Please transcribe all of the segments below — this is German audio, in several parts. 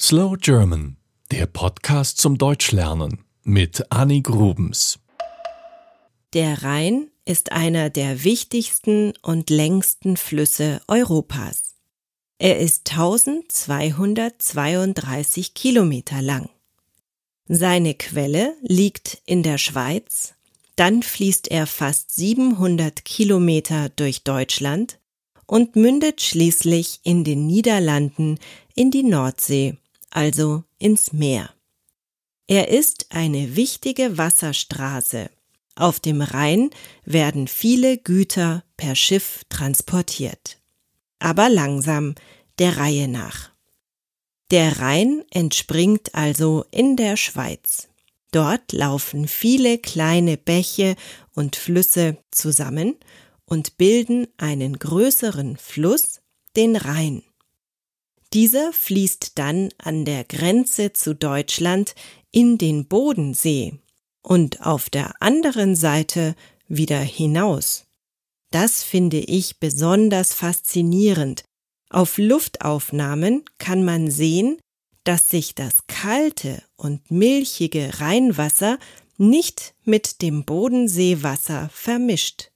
Slow German, der Podcast zum Deutschlernen mit Annie Grubens. Der Rhein ist einer der wichtigsten und längsten Flüsse Europas. Er ist 1232 Kilometer lang. Seine Quelle liegt in der Schweiz, dann fließt er fast 700 Kilometer durch Deutschland und mündet schließlich in den Niederlanden in die Nordsee, also ins Meer. Er ist eine wichtige Wasserstraße. Auf dem Rhein werden viele Güter per Schiff transportiert. Aber langsam, der Reihe nach. Der Rhein entspringt also in der Schweiz. Dort laufen viele kleine Bäche und Flüsse zusammen und bilden einen größeren Fluss, den Rhein. Dieser fließt dann an der Grenze zu Deutschland in den Bodensee und auf der anderen Seite wieder hinaus. Das finde ich besonders faszinierend. Auf Luftaufnahmen kann man sehen, dass sich das kalte und milchige Rheinwasser nicht mit dem Bodenseewasser vermischt.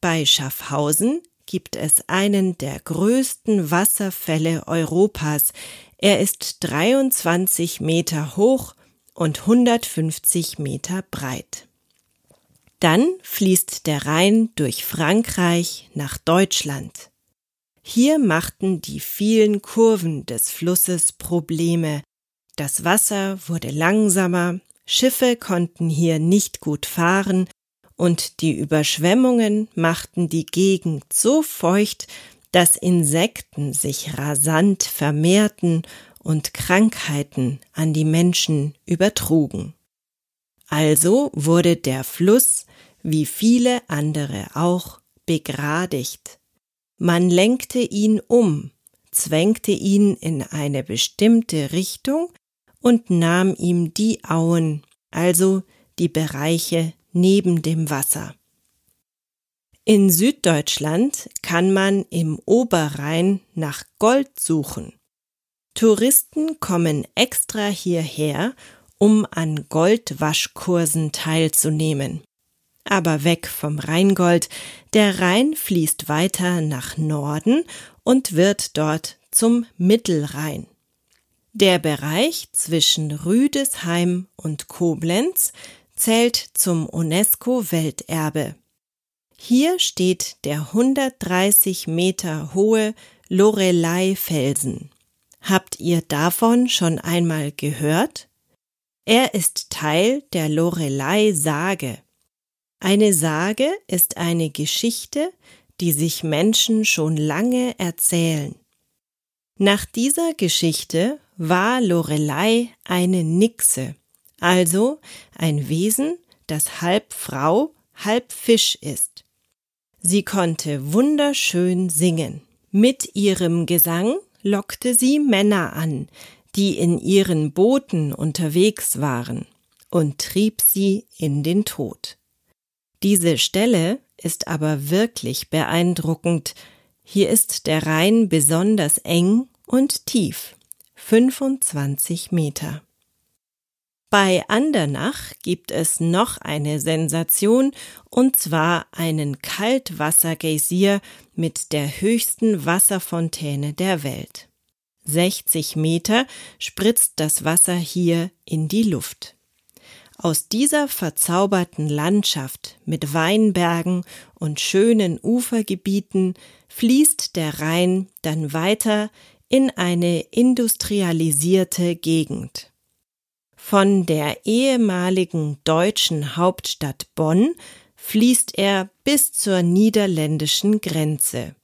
Bei Schaffhausen gibt es einen der größten Wasserfälle Europas. Er ist 23 Meter hoch und 150 Meter breit. Dann fließt der Rhein durch Frankreich nach Deutschland. Hier machten die vielen Kurven des Flusses Probleme. Das Wasser wurde langsamer, Schiffe konnten hier nicht gut fahren, und die Überschwemmungen machten die Gegend so feucht, dass Insekten sich rasant vermehrten und Krankheiten an die Menschen übertrugen. Also wurde der Fluss, wie viele andere auch, begradigt. Man lenkte ihn um, zwängte ihn in eine bestimmte Richtung und nahm ihm die Auen, also die Bereiche neben dem Wasser. In Süddeutschland kann man im Oberrhein nach Gold suchen. Touristen kommen extra hierher, um an Goldwaschkursen teilzunehmen. Aber weg vom Rheingold, der Rhein fließt weiter nach Norden und wird dort zum Mittelrhein. Der Bereich zwischen Rüdesheim und Koblenz zählt zum UNESCO-Welterbe. Hier steht der 130 Meter hohe Lorelei-Felsen. Habt ihr davon schon einmal gehört? Er ist Teil der Lorelei-Sage. Eine Sage ist eine Geschichte, die sich Menschen schon lange erzählen. Nach dieser Geschichte war Lorelei eine Nixe, also ein Wesen, das halb Frau, halb Fisch ist. Sie konnte wunderschön singen. Mit ihrem Gesang lockte sie Männer an, die in ihren Booten unterwegs waren, und trieb sie in den Tod. Diese Stelle ist aber wirklich beeindruckend. Hier ist der Rhein besonders eng und tief, 25 Meter. Bei Andernach gibt es noch eine Sensation, und zwar einen Kaltwassergeysir mit der höchsten Wasserfontäne der Welt. 60 Meter spritzt das Wasser hier in die Luft. Aus dieser verzauberten Landschaft mit Weinbergen und schönen Ufergebieten fließt der Rhein dann weiter in eine industrialisierte Gegend. Von der ehemaligen deutschen Hauptstadt Bonn fließt er bis zur niederländischen Grenze.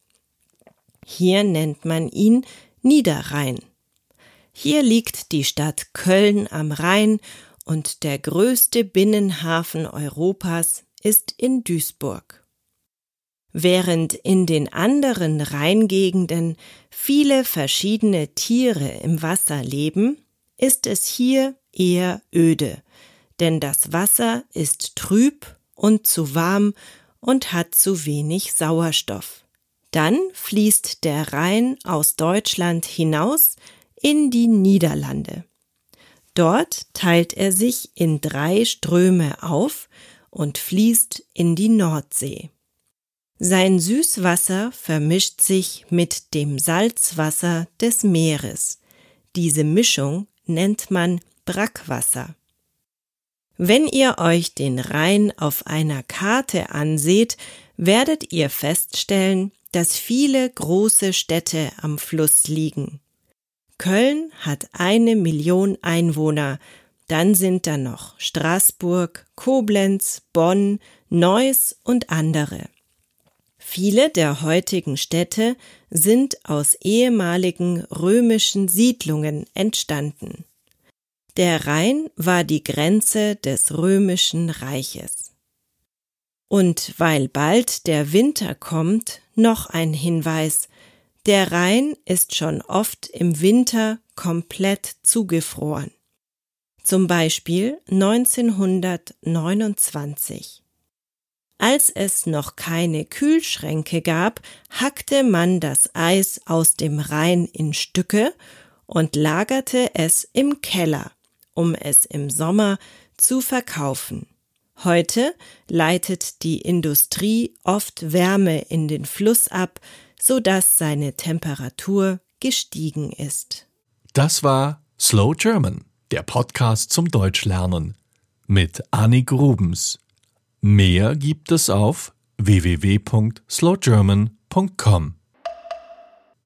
Hier nennt man ihn Niederrhein. Hier liegt die Stadt Köln am Rhein und der größte Binnenhafen Europas ist in Duisburg. Während in den anderen Rheingegenden viele verschiedene Tiere im Wasser leben, ist es hier eher öde, denn das Wasser ist trüb und zu warm und hat zu wenig Sauerstoff. Dann fließt der Rhein aus Deutschland hinaus in die Niederlande. Dort teilt er sich in drei Ströme auf und fließt in die Nordsee. Sein Süßwasser vermischt sich mit dem Salzwasser des Meeres. Diese Mischung nennt man Brackwasser. Wenn ihr euch den Rhein auf einer Karte anseht, werdet ihr feststellen, dass viele große Städte am Fluss liegen. Köln hat eine Million Einwohner, dann sind da noch Straßburg, Koblenz, Bonn, Neuss und andere. Viele der heutigen Städte sind aus ehemaligen römischen Siedlungen entstanden. Der Rhein war die Grenze des römischen Reiches. Und weil bald der Winter kommt, noch ein Hinweis. Der Rhein ist schon oft im Winter komplett zugefroren. Zum Beispiel 1929. Als es noch keine Kühlschränke gab, hackte man das Eis aus dem Rhein in Stücke und lagerte es im Keller, um es im Sommer zu verkaufen. Heute leitet die Industrie oft Wärme in den Fluss ab, so dass seine Temperatur gestiegen ist. Das war Slow German, der Podcast zum Deutschlernen mit Annie Grubens. Mehr gibt es auf www.slowgerman.com.